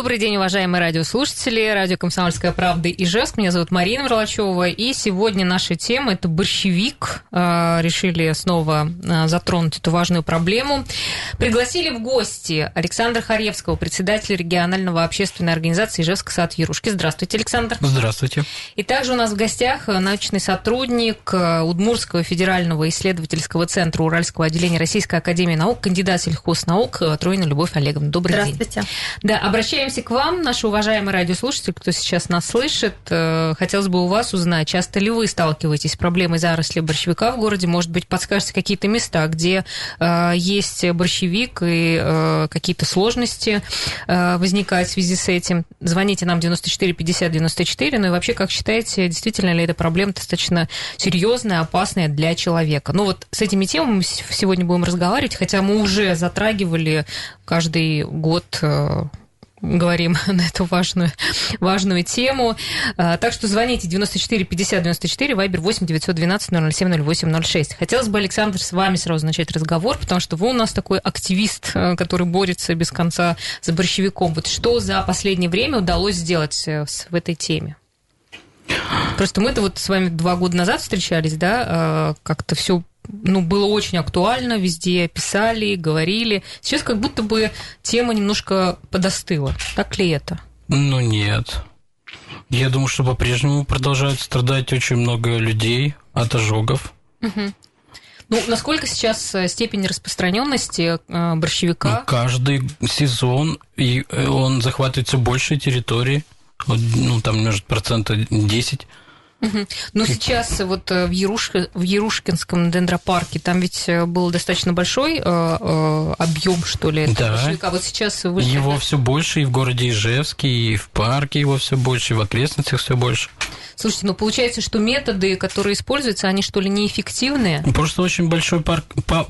Добрый день, уважаемые радиослушатели. Радио «Комсомольская правда» и Ижевск. Меня зовут Марина Вралачева. И сегодня наша тема – это борщевик. А, решили снова а, затронуть эту важную проблему. Пригласили в гости Александра Харевского, председателя регионального общественной организации Ижевск сад Ярушки. Здравствуйте, Александр. Здравствуйте. И также у нас в гостях научный сотрудник Удмурского федерального исследовательского центра Уральского отделения Российской академии наук, кандидат сельхознаук Троина Любовь Олеговна. Добрый Здравствуйте. день. Да, обращаемся к вам, наши уважаемые радиослушатели, кто сейчас нас слышит. Э, хотелось бы у вас узнать, часто ли вы сталкиваетесь с проблемой заросли борщевика в городе? Может быть, подскажете какие-то места, где э, есть борщевик и э, какие-то сложности возникают в связи с этим? Звоните нам 94 50 94. Ну и вообще, как считаете, действительно ли эта проблема достаточно серьезная, опасная для человека? Ну вот с этими темами сегодня будем разговаривать, хотя мы уже затрагивали каждый год говорим на эту важную, важную тему. А, так что звоните 94 50 94, вайбер 8 912 007 08 06. Хотелось бы, Александр, с вами сразу начать разговор, потому что вы у нас такой активист, э, который борется без конца за борщевиком. Вот что за последнее время удалось сделать э, в этой теме? Просто мы-то вот с вами два года назад встречались, да, а, как-то все ну, было очень актуально, везде писали, говорили. Сейчас как будто бы тема немножко подостыла. Так ли это? Ну, нет. Я думаю, что по-прежнему продолжают страдать очень много людей от ожогов. Угу. Ну, насколько сейчас э, степень распространенности э, борщевика? Ну, каждый сезон и э, он захватывает все больше территории. Ну, там, может, процента 10 Угу. Но сейчас вот э, в, Яруш... в Ярушкинском дендропарке там ведь э, был достаточно большой э, э, объем, что ли, да. А вот сейчас вы... Его все больше и в городе Ижевске, и в парке его все больше, и в окрестностях все больше. Слушайте, ну получается, что методы, которые используются, они что ли неэффективные? Просто очень большой парк, па...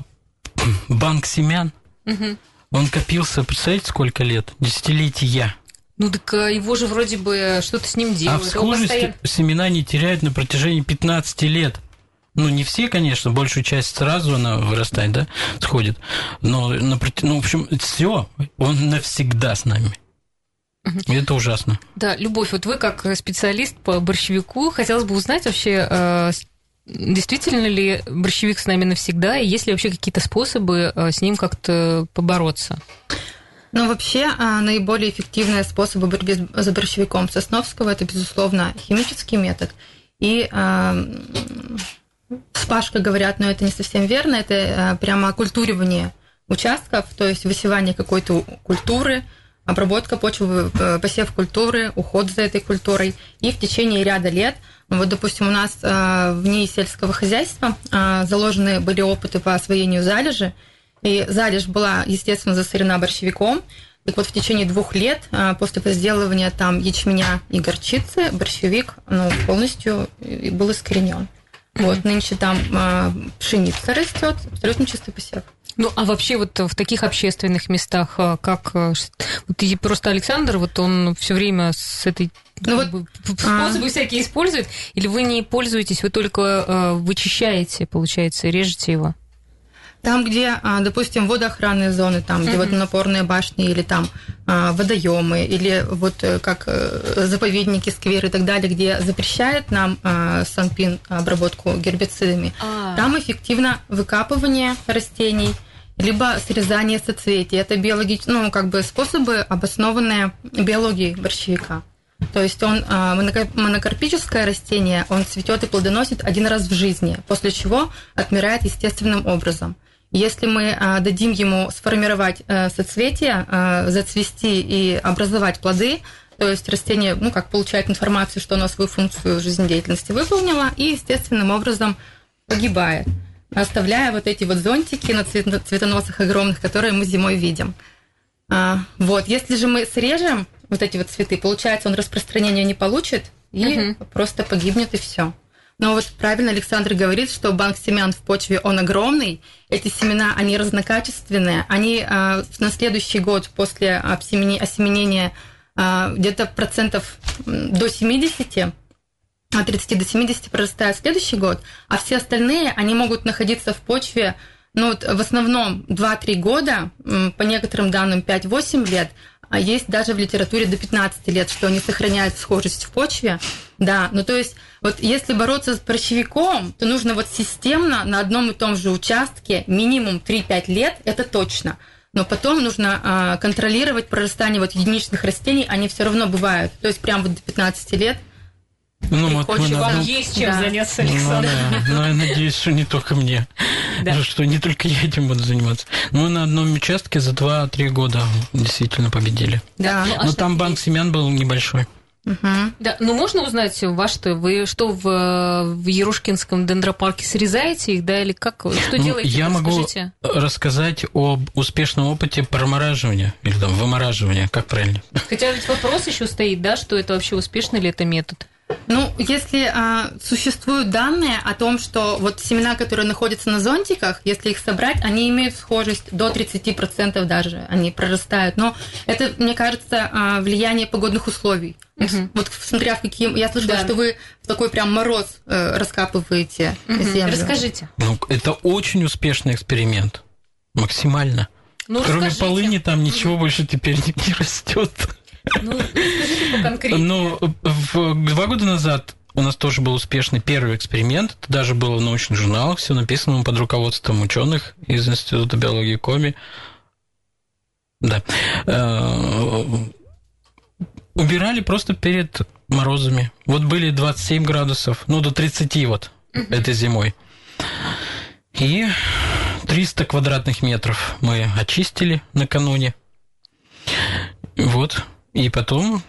банк семян. Угу. Он копился, представляете, сколько лет? Десятилетия. Ну так а, его же вроде бы что-то с ним делают. А в схожести постоянно... семена не теряют на протяжении 15 лет. Ну, не все, конечно, большую часть сразу она вырастает, да, сходит. Но, на, ну, в общем, все, он навсегда с нами. Угу. Это ужасно. Да, Любовь, вот вы как специалист по борщевику, хотелось бы узнать вообще, э, действительно ли борщевик с нами навсегда, и есть ли вообще какие-то способы с ним как-то побороться? Ну, вообще, а, наиболее эффективные способы борьбы с борщевиком Сосновского – это, безусловно, химический метод. И э, спашка, говорят, но это не совсем верно, это э, прямо оккультуривание участков, то есть высевание какой-то культуры, обработка почвы, посев культуры, уход за этой культурой. И в течение ряда лет, вот, допустим, у нас в ней сельского хозяйства заложены были опыты по освоению залежи, и залежь была, естественно, засорена борщевиком. Так вот, в течение двух лет а, после возделывания там ячменя и горчицы борщевик ну, полностью был искоренен. Вот, нынче там а, пшеница растет, абсолютно чистый посев. Ну, а вообще вот в таких общественных местах, а, как вот и просто Александр, вот он все время с этой ну, вот, способы а... всякие использует, или вы не пользуетесь, вы только вычищаете, получается, режете его? Там, где, а, допустим, водоохранные зоны, там, где водонапорные башни или там а, водоемы, или вот э, как э, заповедники, скверы и так далее, где запрещает нам а, Санпин обработку гербицидами, а. там эффективно выкапывание растений, либо срезание соцветий. Это биологич... ну, как бы способы, обоснованные биологией борщевика. То есть он монокарпическое растение, он цветет и плодоносит один раз в жизни, после чего отмирает естественным образом. Если мы а, дадим ему сформировать а, соцветия, а, зацвести и образовать плоды, то есть растение, ну, как получает информацию, что оно свою функцию жизнедеятельности выполнило, и естественным образом погибает, оставляя вот эти вот зонтики на цветоносах огромных, которые мы зимой видим. Вот, если же мы срежем вот эти вот цветы, получается, он распространения не получит и угу. просто погибнет и все. Но вот правильно Александр говорит, что банк семян в почве, он огромный. Эти семена, они разнокачественные. Они э, на следующий год после осеменения а, где-то процентов до 70 от 30 до 70 прорастает следующий год, а все остальные, они могут находиться в почве ну, вот в основном 2-3 года, по некоторым данным 5-8 лет, а есть даже в литературе до 15 лет, что они сохраняют схожесть в почве. Да, ну то есть вот если бороться с борщевиком, то нужно вот системно на одном и том же участке минимум 3-5 лет, это точно. Но потом нужно а, контролировать прорастание вот единичных растений, они все равно бывают. То есть прям вот до 15 лет ну, вот мы на... Вам есть чем да. заняться, Александр. Ну, да. Но я надеюсь, что не только мне. Да. Что не только я этим буду заниматься. Мы на одном участке за 2-3 года действительно победили. Да. Ну, а Но там банк семян был небольшой. Угу. Да, ну можно узнать, ваш что вы что в, в Ярушкинском дендропарке срезаете их, да, или как? Что ну, делаете? Я могу рассказать об успешном опыте промораживания или там вымораживания, как правильно? Хотя ведь вопрос еще стоит, да, что это вообще успешный ли это метод? Ну, если а, существуют данные о том, что вот семена, которые находятся на зонтиках, если их собрать, они имеют схожесть до 30% даже, они прорастают. Но это, мне кажется, а, влияние погодных условий. Угу. Вот смотря в какие... Я слышала, да. что вы в такой прям мороз э, раскапываете угу. землю. Расскажите. Ну, это очень успешный эксперимент. Максимально. Ну, Кроме расскажите. полыни там ничего больше теперь не, не растет. Ну, Ну, два года назад у нас тоже был успешный первый эксперимент. Это даже было в научных журналах, все написано под руководством ученых из Института биологии Коми. Да. Э, убирали просто перед морозами. Вот были 27 градусов, ну, до 30 вот этой зимой. И 300 квадратных метров мы очистили накануне. Вот. И потом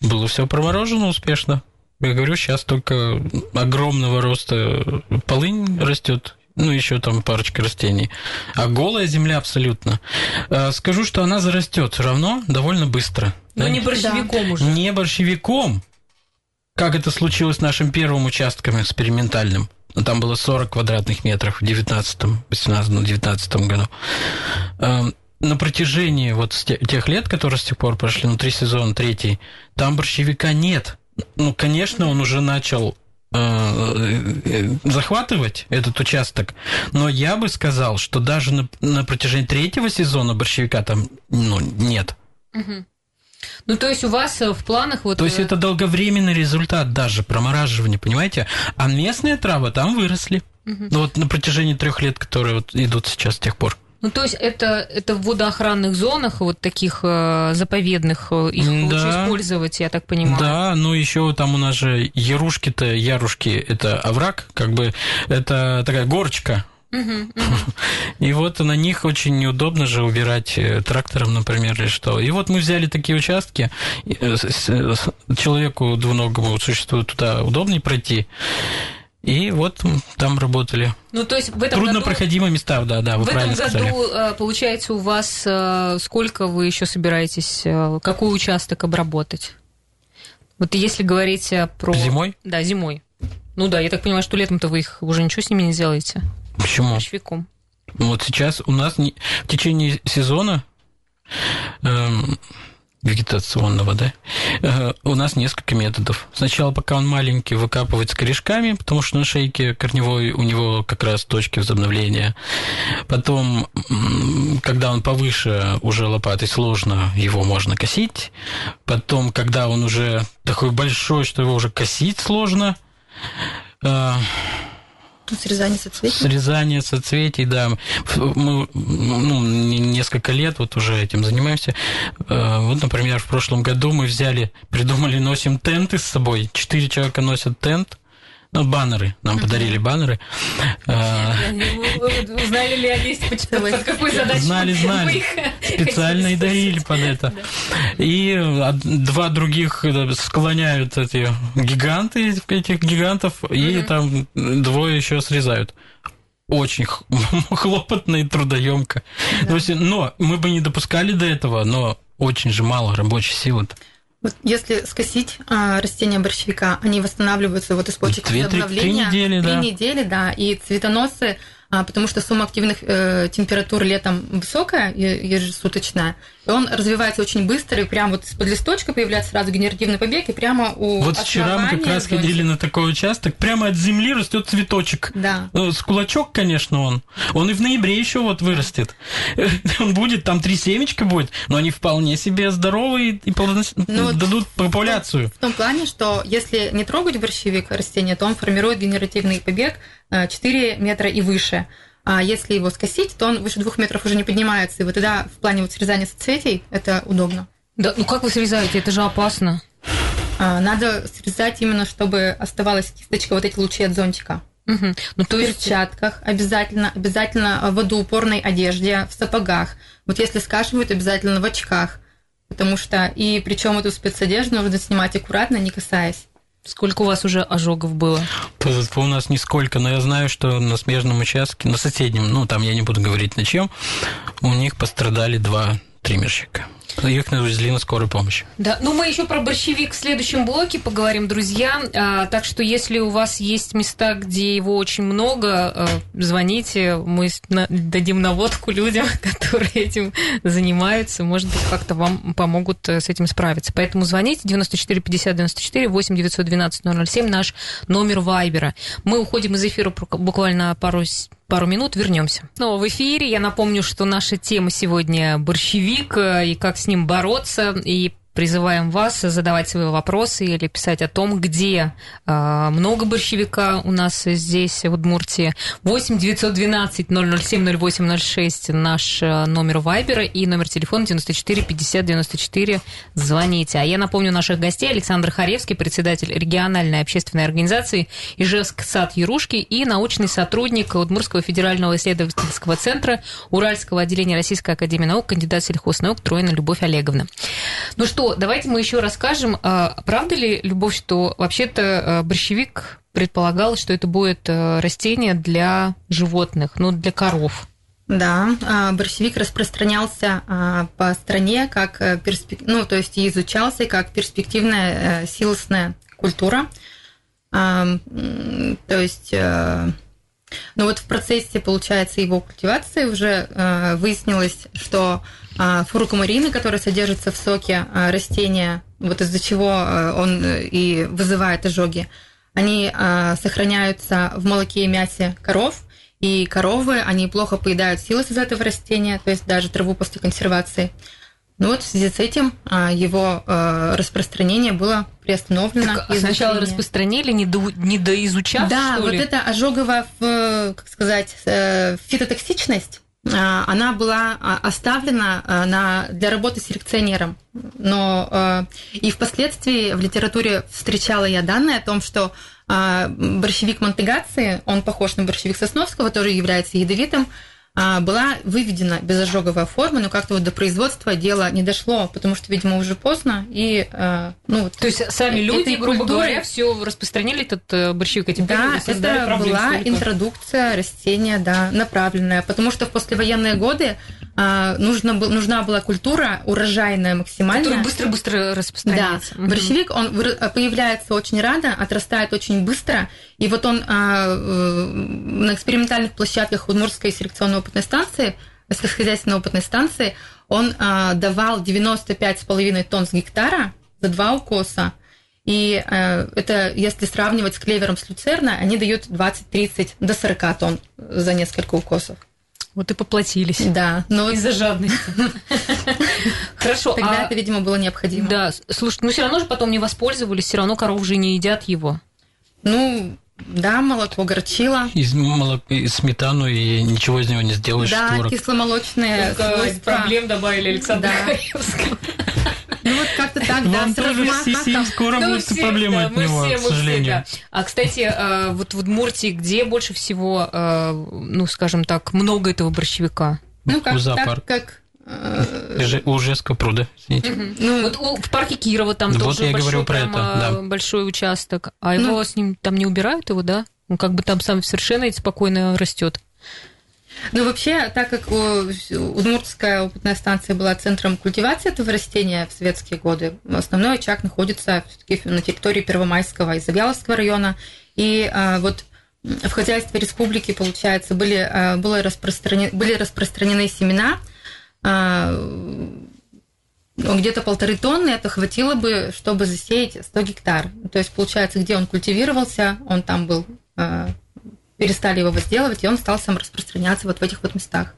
было все проморожено успешно. Я говорю, сейчас только огромного роста полынь растет, ну, еще там парочка растений. А голая земля абсолютно. А, скажу, что она зарастет все равно довольно быстро. Но да? не борщевиком да. уже. Не борщевиком. Как это случилось с нашим первым участком экспериментальным. Там было 40 квадратных метров в 19 18 19 году на протяжении вот тех лет, которые с тех пор прошли, ну, три сезона, третий, там борщевика нет. Ну, конечно, он уже начал э, э, захватывать этот участок, но я бы сказал, что даже на, на протяжении третьего сезона борщевика там ну, нет. Угу. Ну, то есть у вас э, в планах вот... То есть это долговременный результат даже промораживания, понимаете? А местные травы там выросли. Угу. Ну, вот на протяжении трех лет, которые вот идут сейчас с тех пор. Ну, то есть это, это в водоохранных зонах, вот таких э, заповедных, э, их да. лучше использовать, я так понимаю. Да, ну еще там у нас же ярушки-то, ярушки, это овраг, как бы это такая горочка, и вот на них очень неудобно же убирать э, трактором, например, или что. И вот мы взяли такие участки, человеку двуногому существу туда удобнее пройти, и вот там работали. Ну, то есть в этом Труднопроходимые году... места, да, да, вы В этом году, сказали. Э, получается, у вас э, сколько вы еще собираетесь, э, какой участок обработать? Вот если говорить про... Зимой? Да, зимой. Ну да, я так понимаю, что летом-то вы их уже ничего с ними не сделаете. Почему? Борщевиком. Вот сейчас у нас не... в течение сезона эм, вегетационного, да, э, у нас несколько методов. Сначала, пока он маленький, выкапывать с корешками, потому что на шейке корневой у него как раз точки возобновления. Потом, когда он повыше, уже лопатой сложно, его можно косить. Потом, когда он уже такой большой, что его уже косить сложно, э, Срезание соцветий? Срезание соцветий, да. Мы ну, несколько лет вот уже этим занимаемся. Э, вот, например, в прошлом году мы взяли, придумали, носим тенты с собой. Четыре человека носят тент – ну, баннеры. Нам подарили баннеры. Знали ли они, под какой задачей? Знали, знали. Специально и дарили под это. И два других склоняют эти гиганты, этих гигантов, и там двое еще срезают очень хлопотно и трудоемко. Да. Но мы бы не допускали до этого, но очень же мало рабочей силы. -то. Вот если скосить а, растения борщевика, они восстанавливаются вот из почек Две, три, три недели, три да. недели, да, и цветоносы потому что сумма активных э, температур летом высокая, ежесуточная, и он развивается очень быстро, и прямо вот из-под листочка появляется сразу генеративный побег, и прямо у Вот вчера мы как раз ходили на такой участок, прямо от земли растет цветочек. Да. Э, с кулачок, конечно, он. Он и в ноябре еще вот вырастет. Он будет, там три семечка будет, но они вполне себе здоровые и ну, дадут популяцию. В том плане, что если не трогать борщевик растения, то он формирует генеративный побег 4 э, метра и выше. А если его скосить, то он выше двух метров уже не поднимается. И вот тогда в плане вот срезания соцветий это удобно. Да, ну как вы срезаете? Это же опасно. А, надо срезать именно, чтобы оставалась кисточка, вот эти лучи от зонтика. Угу. Ну, то в есть... перчатках обязательно, обязательно в водоупорной одежде, в сапогах. Вот если скашивают, обязательно в очках. Потому что, и причем эту спецодежду нужно снимать аккуратно, не касаясь. Сколько у вас уже ожогов было? У нас нисколько, но я знаю, что на смежном участке, на соседнем, ну там я не буду говорить на чем, у них пострадали два триммерщика. Их навезли на скорую помощь. Да, ну мы еще про борщевик в следующем блоке поговорим, друзья. А, так что если у вас есть места, где его очень много, а, звоните, мы дадим наводку людям, которые этим занимаются. Может быть, как-то вам помогут э, с этим справиться. Поэтому звоните 94 50 94 8 912 007 наш номер Вайбера. Мы уходим из эфира буквально пару пару минут, вернемся. Снова в эфире. Я напомню, что наша тема сегодня борщевик э, и как с ним бороться. И Призываем вас задавать свои вопросы или писать о том, где э, много борщевика у нас здесь, в Удмуртии. 8 912 007 0806 наш э, номер Вайбера и номер телефона 94 50 94. Звоните. А я напомню наших гостей. Александр Харевский, председатель региональной общественной организации Ижевск сад Ярушки и научный сотрудник Удмуртского федерального исследовательского центра Уральского отделения Российской академии наук, кандидат сельхознаук Троина Любовь Олеговна. Ну что, давайте мы еще расскажем, а, правда ли, Любовь, что вообще-то а, борщевик предполагал, что это будет а, растение для животных, ну, для коров? Да, борщевик распространялся по стране как э, перспек... ну, то есть изучался как перспективная э, силосная культура. То есть э, ну вот в процессе, получается, его культивации уже выяснилось, что а, фурукумарины, которые содержатся в соке а, растения, вот из-за чего а, он э, и вызывает ожоги, они сохраняются в молоке и мясе коров, и коровы, они плохо поедают силос из этого растения, то есть даже траву после консервации. Ну вот в связи с этим его распространение было приостановлено. Так, сначала распространили, не, до, не доизучав, Да, вот ли? это ожоговая, как сказать, э, фитотоксичность, а, она была а, оставлена а, на, для работы селекционером. Но и впоследствии в литературе встречала я данные о том, что борщевик Монтегации, он похож на борщевик Сосновского, тоже является ядовитым, а, была выведена безожоговая форма, но как-то вот до производства дело не дошло, потому что, видимо, уже поздно. И, а, ну, То есть сами люди, грубо культуры... говоря, все распространили этот э, борщевик этим Да, это была столько. интродукция растения, да, направленная, потому что в послевоенные годы а, нужно, нужна была культура урожайная максимально. Которая быстро-быстро распространяется. Да. Угу. Борщевик, он появляется очень рано, отрастает очень быстро, и вот он а, э, на экспериментальных площадках Удмуртской селекционно-опытной станции, сельскохозяйственной опытной станции, он а, давал 95,5 тонн с гектара за два укоса. И э, это, если сравнивать с клевером с люцерна, они дают 20-30 до 40 тонн за несколько укосов. Вот и поплатились. Да, но из-за жадности. Хорошо. Тогда а это, видимо, было необходимо. Да, слушай, ну все равно же потом не воспользовались, все равно коров уже не едят его. Ну, да, молоко горчило. Из, молока, из сметану и ничего из него не сделаешь. Да, творог. кисломолочные проблем добавили Александр да. Ну вот как-то так, да. Вам тоже все скоро будут проблемы от него, к сожалению. А, кстати, э, вот в Удмуртии где больше всего, э, ну, скажем так, много этого борщевика? Ну, как, так, как э, у Ужеского пруда, извините. Угу. Ну, вот у, в парке Кирова там вот тоже я большой, говорю про прямо, это, да. большой участок. А его ну, с ним там не убирают его, да? Он как бы там сам совершенно спокойно растет. Ну, вообще, так как Удмуртская опытная станция была центром культивации этого растения в советские годы, основной очаг находится все-таки на территории Первомайского и Завьяловского района. И а, вот в хозяйстве республики, получается, были, э, было распространены, были распространены семена, э, ну, где-то полторы тонны, это хватило бы, чтобы засеять 100 гектар. То есть, получается, где он культивировался, он там был, э, перестали его возделывать, и он стал сам распространяться вот в этих вот местах.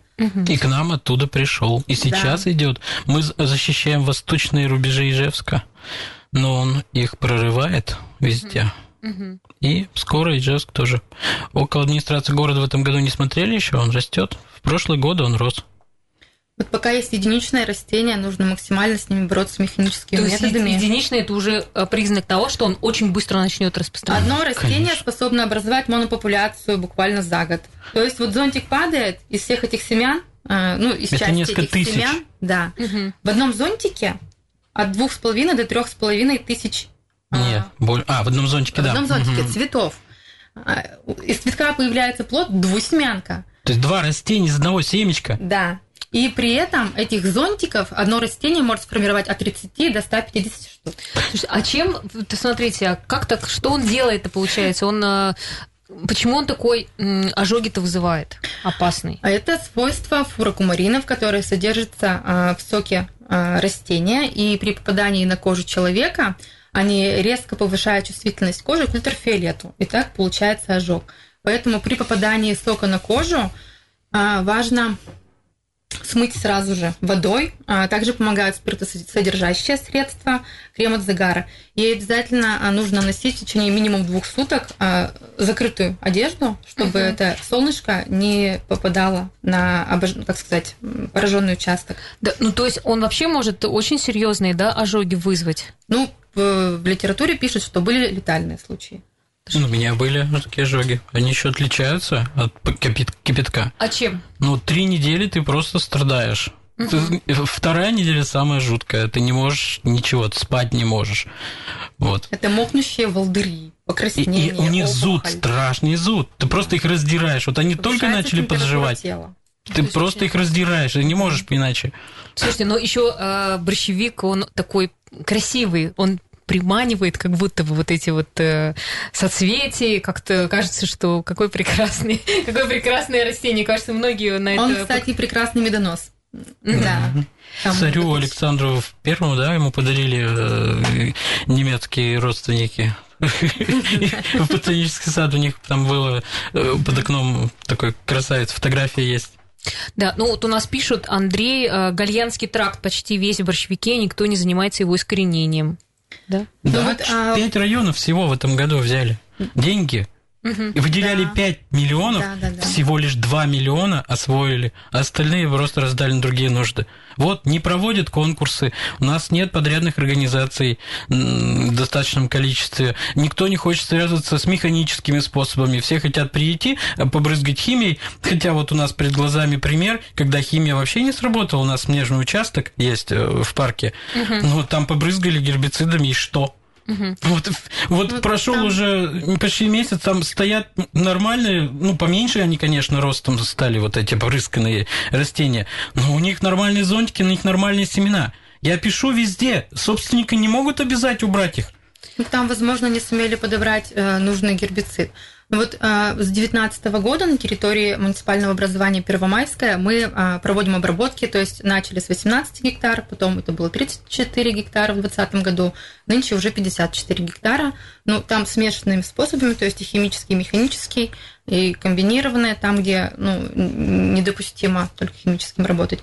И к нам оттуда пришел. И сейчас да. идет. Мы защищаем восточные рубежи Ижевска, но он их прорывает везде. Угу. И скоро Ижевск тоже. Около администрации города в этом году не смотрели еще, он растет. В прошлые годы он рос. Вот пока есть единичное растение, нужно максимально с ними бороться методами. То методами. Есть единичное это уже э, признак того, что он очень быстро начнет распространяться. Одно растение Конечно. способно образовать монопопуляцию буквально за год. То есть вот зонтик падает из всех этих семян, э, ну из это части этих тысяч. семян, да. Угу. В одном зонтике от двух с половиной до трех с половиной тысяч. А, Нет, боль... а в одном зонтике, да. В одном зонтике угу. цветов. А, из цветка появляется плод двусемянка. То есть два растения из одного семечка. Да. И при этом этих зонтиков одно растение может сформировать от 30 до 150 штук. Слушай, а чем, смотрите, а как так, что он делает-то, получается? Он а, Почему он такой ожоги-то вызывает опасный? А это свойство фурокумаринов, которые содержатся а, в соке растения, и при попадании на кожу человека они резко повышают чувствительность кожи к ультрафиолету, и так получается ожог. Поэтому при попадании сока на кожу важно смыть сразу же водой. А, также помогают спиртосодержащие средства, крем от загара. И обязательно а, нужно носить в течение минимум двух суток а, закрытую одежду, чтобы uh-huh. это солнышко не попадало на, как сказать, пораженный участок. Да, ну то есть он вообще может очень серьезные да, ожоги вызвать? Ну, в литературе пишут, что были летальные случаи. Ну, у меня были такие ожоги. Они еще отличаются от кипятка. А чем? Ну, три недели ты просто страдаешь. Ты, вторая неделя самая жуткая. Ты не можешь ничего, ты спать не можешь. Вот. Это мокнущие волдыри, покраснение, И, и у них опухоль. зуд, страшный зуд. Ты просто их раздираешь. Вот они только начали подживать. Тела. Ты просто их раздираешь, ты не можешь иначе. Слушайте, но еще э, борщевик, он такой красивый, он приманивает, как будто бы вот эти вот э, соцветия, как-то кажется, что какой прекрасный, какое прекрасное растение. Кажется, многие на это... Он, кстати, прекрасный медонос. Да. Царю Александру Первому, да, ему подарили э, немецкие родственники. В ботанический сад у них там было э, под окном такой красавец, фотография есть. Да, ну вот у нас пишут, Андрей, э, Гальянский тракт почти весь в борщевике, никто не занимается его искоренением. Да? Да, ну, вот, а... пять районов всего в этом году взяли. Деньги Угу, выделяли да. 5 миллионов, да, да, да. всего лишь 2 миллиона освоили, а остальные просто раздали на другие нужды. Вот, не проводят конкурсы, у нас нет подрядных организаций в достаточном количестве, никто не хочет связываться с механическими способами, все хотят прийти, э, побрызгать химией, хотя вот у нас перед глазами пример, когда химия вообще не сработала, у нас снежный участок есть э, в парке, угу. ну, там побрызгали гербицидами, и что? Угу. Вот, вот, вот прошел там... уже почти месяц, там стоят нормальные, ну, поменьше они, конечно, ростом стали, вот эти порысканные растения, но у них нормальные зонтики, у них нормальные семена. Я пишу везде, собственники не могут обязать убрать их. Ну, там, возможно, не сумели подобрать э, нужный гербицид. Вот э, с 2019 года на территории муниципального образования Первомайская мы э, проводим обработки, то есть начали с 18 гектар, потом это было 34 гектара в 2020 году, нынче уже 54 гектара. Ну, там смешанными способами, то есть и химический, и механический, и комбинированные, там, где ну, недопустимо только химическим работать.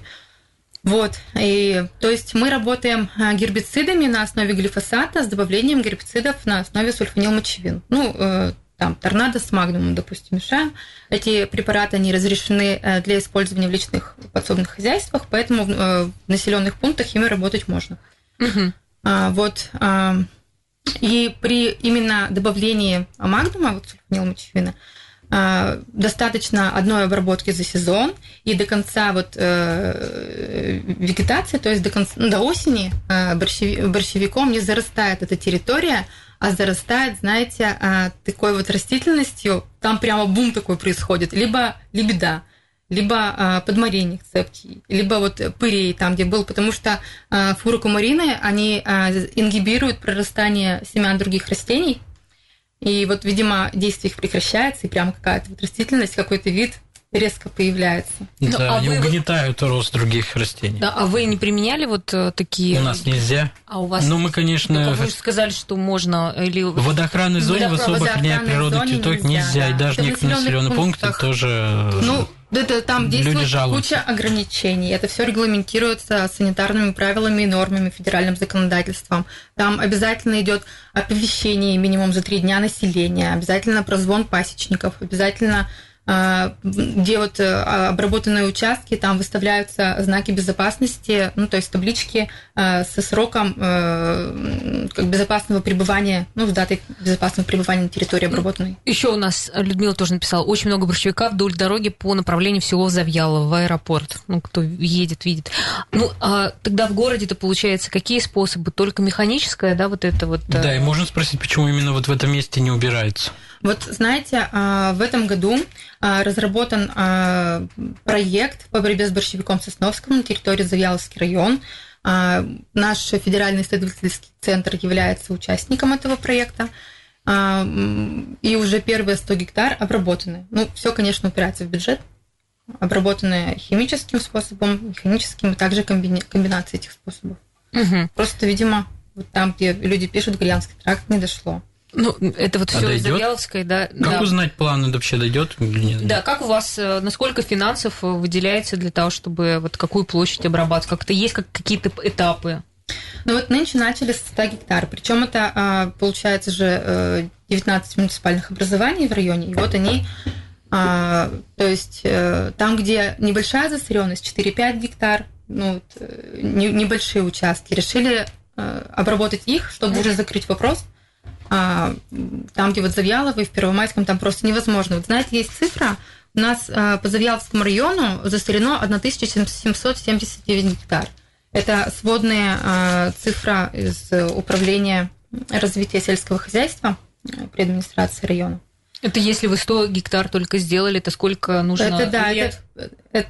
Вот, и, то есть мы работаем э, гербицидами на основе глифосата с добавлением гербицидов на основе сульфанилмочевин. Ну, э, там, торнадо с магнумом, допустим, мешаем. Эти препараты, они разрешены э, для использования в личных подсобных хозяйствах, поэтому в, э, населенных пунктах ими работать можно. Угу. А, вот. А, и при именно добавлении магнума, вот сульфанилмочевина, а, достаточно одной обработки за сезон, и до конца вот э, вегетации, то есть до, конца, ну, до осени э, борщевиком не зарастает эта территория, зарастает, знаете, а, такой вот растительностью, там прямо бум такой происходит, либо лебеда, либо а, подмаренник цепкий, либо вот пырей там, где был, потому что а, фурокумарины, они ингибируют прорастание семян других растений, И вот, видимо, действие их прекращается, и прямо какая-то вот растительность, какой-то вид резко появляется. Да, Ну, а они вы угнетают рост других растений. Да, а вы не применяли вот э, такие... У нас нельзя. А у вас... Ну, мы, конечно, вы же сказали, что можно или... в водоохранной зоне в водоохранной природы зоне цветок нельзя, нельзя, и да. даже Это некоторые населенные пункты пунктах. тоже. Ну, это там действует куча ограничений. Это все регламентируется санитарными правилами и нормами, федеральным законодательством. Там обязательно идет оповещение минимум за три дня населения, обязательно прозвон пасечников, обязательно где вот э, обработанные участки, там выставляются знаки безопасности, ну, то есть таблички э, со сроком э, как безопасного пребывания, ну, с датой безопасного пребывания на территории обработанной. Еще у нас Людмила тоже написала, очень много борщевика вдоль дороги по направлению всего Завьялова в аэропорт. Ну, кто едет, видит. Ну, а тогда в городе-то получается какие способы? Только механическое, да, вот это вот... Да, и можно спросить, почему именно вот в этом месте не убирается. Вот знаете, а, в этом году а, разработан а, проект по борьбе с борщевиком Сосновском на территории Завьяловский район. Наш федеральный исследовательский центр является участником этого проекта. И уже первые 100 гектар обработаны. Ну, все, конечно, упирается в бюджет. Обработаны химическим способом, механическим, и также комбини- комбинация этих способов. мгм. Просто, видимо, вот там, где люди пишут, Гальянский тракт не дошло. Ну, это вот А все из? Завьяловской, да. Как да. узнать план, вообще дойдет или нет? Да, как у вас, э, насколько финансов э, выделяется для того, чтобы вот какую площадь обрабатывать? Как-то есть как какие-то этапы? Ну вот нынче начали с 100 гектар, причем это а, получается же э, 19 муниципальных образований в районе, и вот они, а, то есть э, там, где небольшая засоренность, 4-5 гектар, ну, вот, э, не- небольшие участки, решили э, обработать их, чтобы уже закрыть вопрос. А, там, где вот Завьялово и в Первомайском, там просто невозможно. Вот знаете, есть цифра, у нас а, по Завьяловскому району засорено 1779 гектар. Это сводная а, цифра из э, управления развития сельского хозяйства э, при администрации района. Это если вы 100 гектар только сделали, то сколько нужно это да, лет? это, это-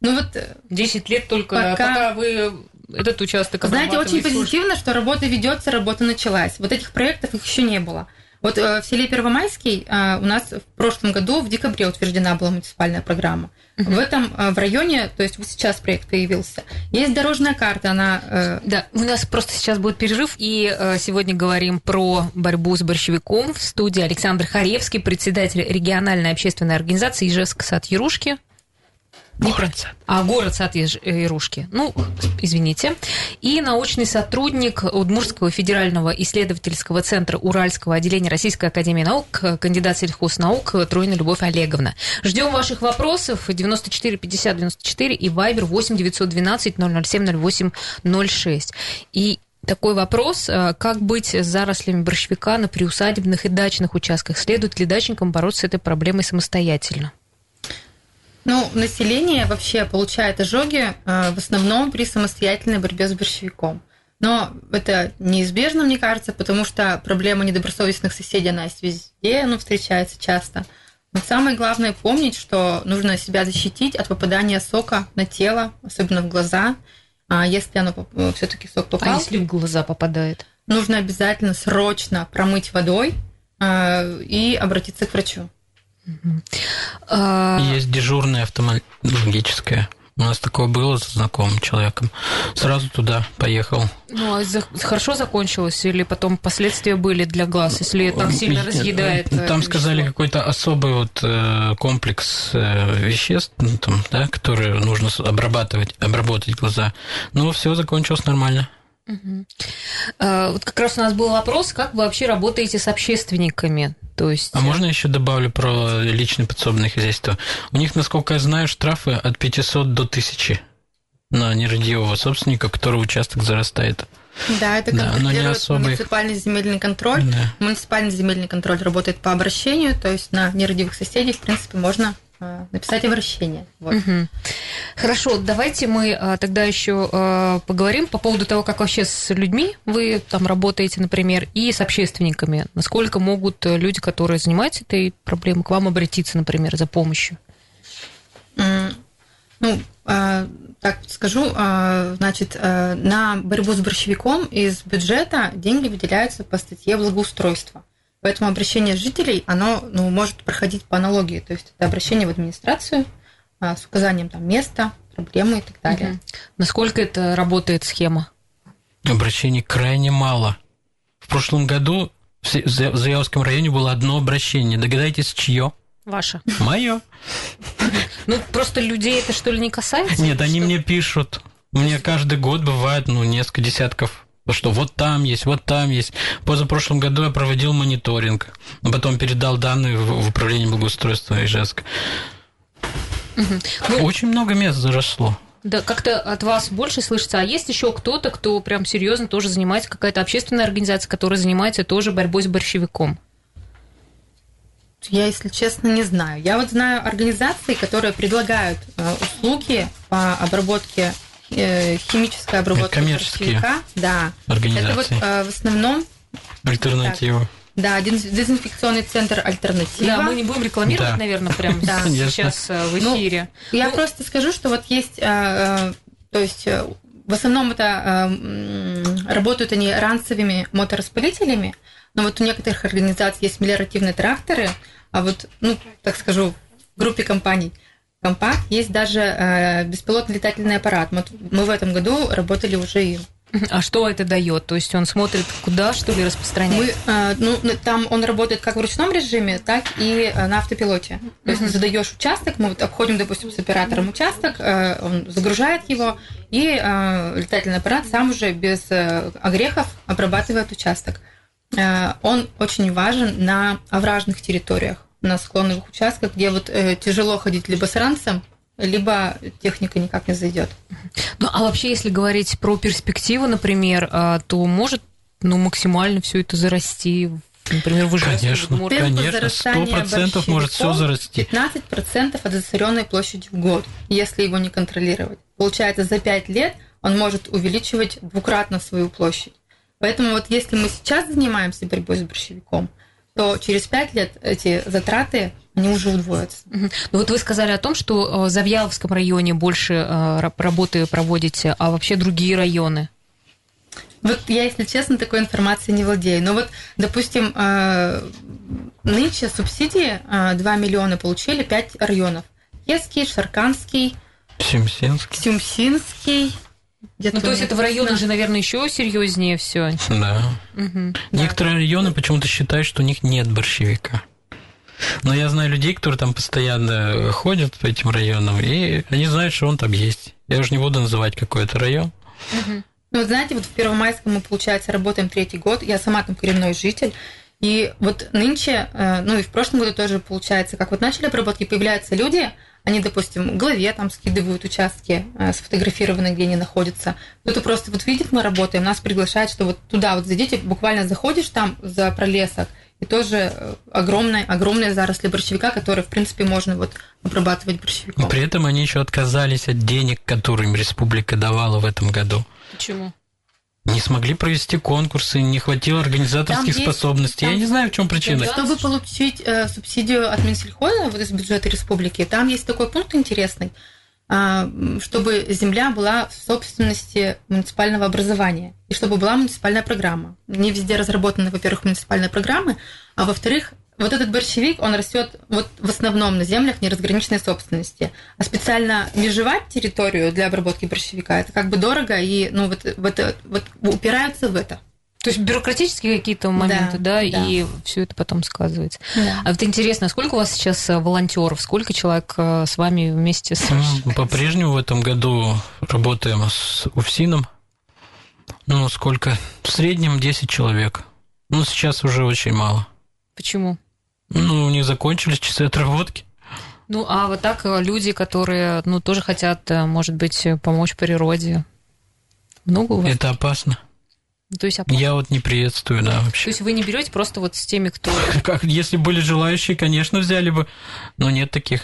ну вот э, 10 лет только, Пока- пока, вы этот участок Знаете, очень позитивно, что работа ведется, работа началась. Вот этих проектов их еще не было. Вот э, в селе Первомайский э, у нас в прошлом году в декабре утверждена была муниципальная программа. В этом э, в районе, то есть вот сейчас проект появился, есть дорожная карта, она Да, у нас просто сейчас будет перерыв, и сегодня говорим про борьбу с борщевиком. В студии Александр Харевский, председатель региональной общественной организации Ижевск Сад Ярушки. Не А, город Сад Ярушки. Ну, извините. И научный сотрудник Удмуртского федерального исследовательского центра Уральского отделения Российской академии наук, кандидат сельхознаук Троина Любовь Олеговна. Ждем ваших вопросов 94 50 94 и Вайбер 8 912 007 08 06. И такой вопрос, э, как быть с зарослями борщевика на приусадебных и дачных участках? Следует ли дачникам бороться с этой проблемой самостоятельно? Ну, население вообще получает ожоги э, в основном при самостоятельной борьбе с борщевиком. Но это неизбежно, мне кажется, потому что проблема недобросовестных соседей, она есть везде, она встречается часто. Но самое главное помнить, что нужно себя защитить от попадания сока на тело, особенно в глаза. А если оно все-таки сок А попал, если в глаза попадает? нужно обязательно срочно промыть водой э, и обратиться к врачу. А, Есть дежурная офтальмологическая. У нас такое было с знакомым человеком. Сразу туда поехал. Ну, а за- хорошо закончилось или потом последствия были для глаз, если так сильно разъедает? э, Там сказали какой-то особый вот э, комплекс э, веществ, ну, там, да, которые нужно обрабатывать, обработать глаза. Ну, все закончилось нормально. А, Вот как раз у нас был вопрос, как вы вообще работаете с общественниками? То есть... А можно еще добавлю про личное подсобное хозяйство? У них, насколько я знаю, штрафы от 500 до 1000 на нерадивого собственника, которого участок зарастает. Да, это Да, но не особый. муниципальный земельный контроль. Да. Муниципальный земельный контроль работает по обращению, то есть на нерадивых соседей, в принципе, можно написать обращение. Вот. Мгм. Хорошо, давайте мы а, тогда еще а, поговорим по поводу того, как вообще с людьми вы там работаете, например, и с общественниками. Насколько могут э, люди, которые занимаются этой проблемой, к вам обратиться, например, за помощью? Ну, э, так скажу, э, значит, э, на борьбу с борщевиком из бюджета деньги выделяются по статье благоустройства. Поэтому обращение жителей, оно ну, может проходить по аналогии. То есть это обращение в администрацию а, с указанием там, места, проблемы и так далее. Угу. Насколько это работает схема? Обращений крайне мало. В прошлом году в Завьяловском районе было одно обращение. Догадайтесь, чье? Ваше. Мое. Ну, просто людей это что ли не касается? Нет, они мне пишут. У меня каждый год бывает, ну, несколько десятков что вот там есть, вот там есть. Позапрошлом году я проводил мониторинг, а потом передал данные в управление благоустройства Ижевска. Угу. Очень много мест заросло. Да, как-то от вас больше слышится. А есть еще кто-то, кто прям серьезно тоже занимается, какая-то общественная организация, которая занимается тоже борьбой с борщевиком? Я, если честно, не знаю. Я вот знаю организации, которые предлагают э, услуги по обработке э, химической обработки коммерческие Да. Организации. Это вот э, в основном альтернатива. Так, да, дезинфекционный центр альтернатива. Да, мы не будем рекламировать, да. наверное, прямо да. сейчас в эфире. Ну, я ну, просто скажу, что вот есть, то есть в основном это работают они ранцевыми мотораспылителями, но вот у некоторых организаций есть мелиоративные тракторы, а вот, ну, так скажу, в группе компаний Компакт есть даже э, беспилотный летательный аппарат. Мы, мы в этом году работали уже им. А что это дает? То есть он смотрит, куда что ли распространяет? Мы, э, ну, там он работает как в ручном режиме, так и э, на автопилоте. То есть uh-huh. задаешь участок, мы вот обходим, допустим, с оператором участок, э, он загружает его, и э, летательный аппарат сам уже без э, огрехов обрабатывает участок. Э, он очень важен на овражных территориях, на склоновых участках, где вот э, тяжело ходить либо с ранцем, либо техника никак не зайдет. Ну, а вообще, если говорить про перспективу, например, а, то может ну, максимально все это зарасти Например, вы Конечно, Темпы конечно, сто процентов может все зарасти. 15% от засоренной площади в год, если его не контролировать. Получается, за 5 лет он может увеличивать двукратно свою площадь. Поэтому вот если мы сейчас занимаемся борьбой с борщевиком, то через 5 лет эти затраты они уже удвоятся. Ну вот вы сказали о том, что в Завьяловском районе больше э, работы проводите, а вообще другие районы? Вот я, если честно, такой информацией не владею. Но вот, допустим, э, нынче субсидии 2 э, миллиона получили 5 районов. Еский, Шарканский, Сюмсинский. Сюмсинский, ну, то есть это в районах же, наверное, еще серьезнее все. Да. Угу. Некоторые да. районы почему-то считают, что у них нет борщевика. Но я знаю людей, которые там постоянно ходят по этим районам, и они знают, что он там есть. Я уже не буду называть какой-то район. Угу. Ну, вот знаете, вот в Первомайском мы, получается, работаем третий год. Я сама там коренной житель. И вот нынче, э, ну и в прошлом году тоже получается, как вот начали обработки, появляются люди, они, допустим, в голове там скидывают участки, э, сфотографированные, где они находятся. Кто-то просто вот видит, мы работаем, нас приглашает, что вот туда вот зайдите, буквально заходишь там за пролесок, и тоже э, огромная, огромная заросли борщевика, которые, в принципе, можно вот обрабатывать борщевиком. При этом они еще отказались от денег, которые им республика давала в этом году. Почему? Не смогли провести конкурсы, не хватило организаторских там способностей. Там, Я не знаю, в чем причина. Чтобы получить э, субсидию от Минсельхоза, вот из бюджета республики, там есть такой пункт интересный, э, чтобы земля была в собственности муниципального образования и чтобы была муниципальная программа. Не везде разработаны, во-первых, муниципальные программы, а во-вторых, вот этот борщевик, он растет вот в основном на землях неразграниченной собственности. А специально межевать территорию для обработки борщевика, это как бы дорого, и ну, вот, вот, вот упираются в это. То есть бюрократические какие-то моменты, да, да, да. и все это потом сказывается. Да. А вот интересно, сколько у вас сейчас э, волонтеров, сколько человек э, с вами вместе с? Ну, по-прежнему в этом году работаем с УФСИНом. Ну, сколько? В среднем 10 человек. Ну, сейчас уже очень мало. Почему? Ну, них закончились часы отработки. Ну, а вот так э, люди, которые, ну, тоже хотят, э, может быть, помочь природе. Много у вас? Это опасно. То есть опасно. Я вот не приветствую, да, вообще. То есть вы не берете просто вот с теми, кто... Как, если были желающие, конечно, взяли бы, но нет таких.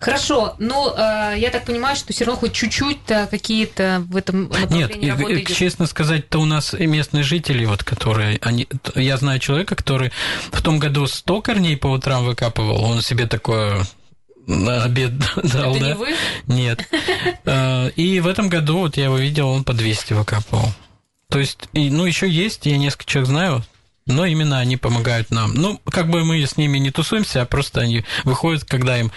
Хорошо, ну, э, я так понимаю, что все равно хоть чуть-чуть какие-то в этом Нет, работы идет. честно сказать-то у нас и местные жители, вот, которые, они, я знаю человека, который в том году 100 корней по утрам выкапывал, он себе такое на обед дал, Это да? не вы? Нет. Э, и в этом году, вот я его видел, он по 200 выкапывал. То есть, и, ну, еще есть, я несколько человек знаю, но именно они помогают нам. Ну, как бы мы с ними не тусуемся, а просто они выходят, когда им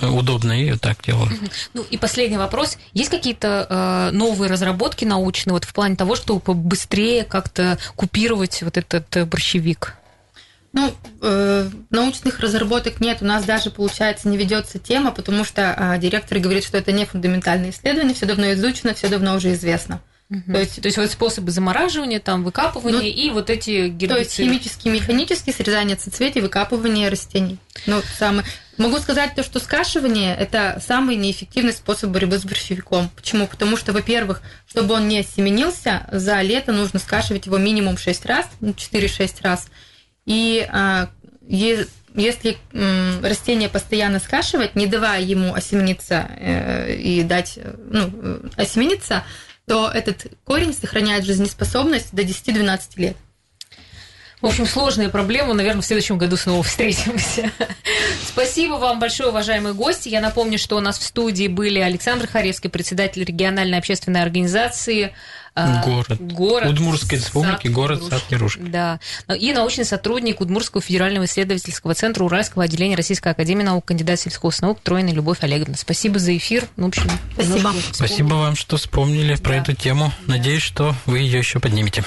удобно, и вот так делают. Ну и последний вопрос. Есть какие-то э, новые разработки научные вот в плане того, чтобы побыстрее как-то купировать вот этот э, борщевик? Ну, э, научных разработок нет, у нас даже, получается, не ведется тема, потому что э, директор говорит, что это не фундаментальное исследование, все давно изучено, все давно уже известно. Угу. То, есть, то есть вот способы замораживания, там, выкапывания ну, и вот эти гербициды. То есть химически, механически срезание соцветий, выкапывание растений. Ну, самое... Могу сказать то, что скашивание – это самый неэффективный способ борьбы с борщевиком. Почему? Потому что, во-первых, чтобы он не осеменился, за лето нужно скашивать его минимум 6 раз, 4-6 ну, раз. И а, если растение постоянно скашивать, не давая ему осемениться э, и дать ну, э, осемениться, то этот корень сохраняет жизнеспособность до 10-12 лет. В общем, сложная проблема. Наверное, в следующем году снова встретимся. Спасибо вам большое, уважаемые гости. Я напомню, что у нас в студии были Александр Харевский, председатель региональной общественной организации Город. город Удмуртской республики, Сад, город Сад-Яруш. Да. И научный сотрудник Удмуртского федерального исследовательского центра Уральского отделения Российской академии наук, кандидат сельскохозных наук Тройна Любовь Олеговна. Спасибо за эфир. Ну, в общем, Спасибо. Спасибо вам, что вспомнили да. про эту тему. Надеюсь, что вы ее еще поднимете.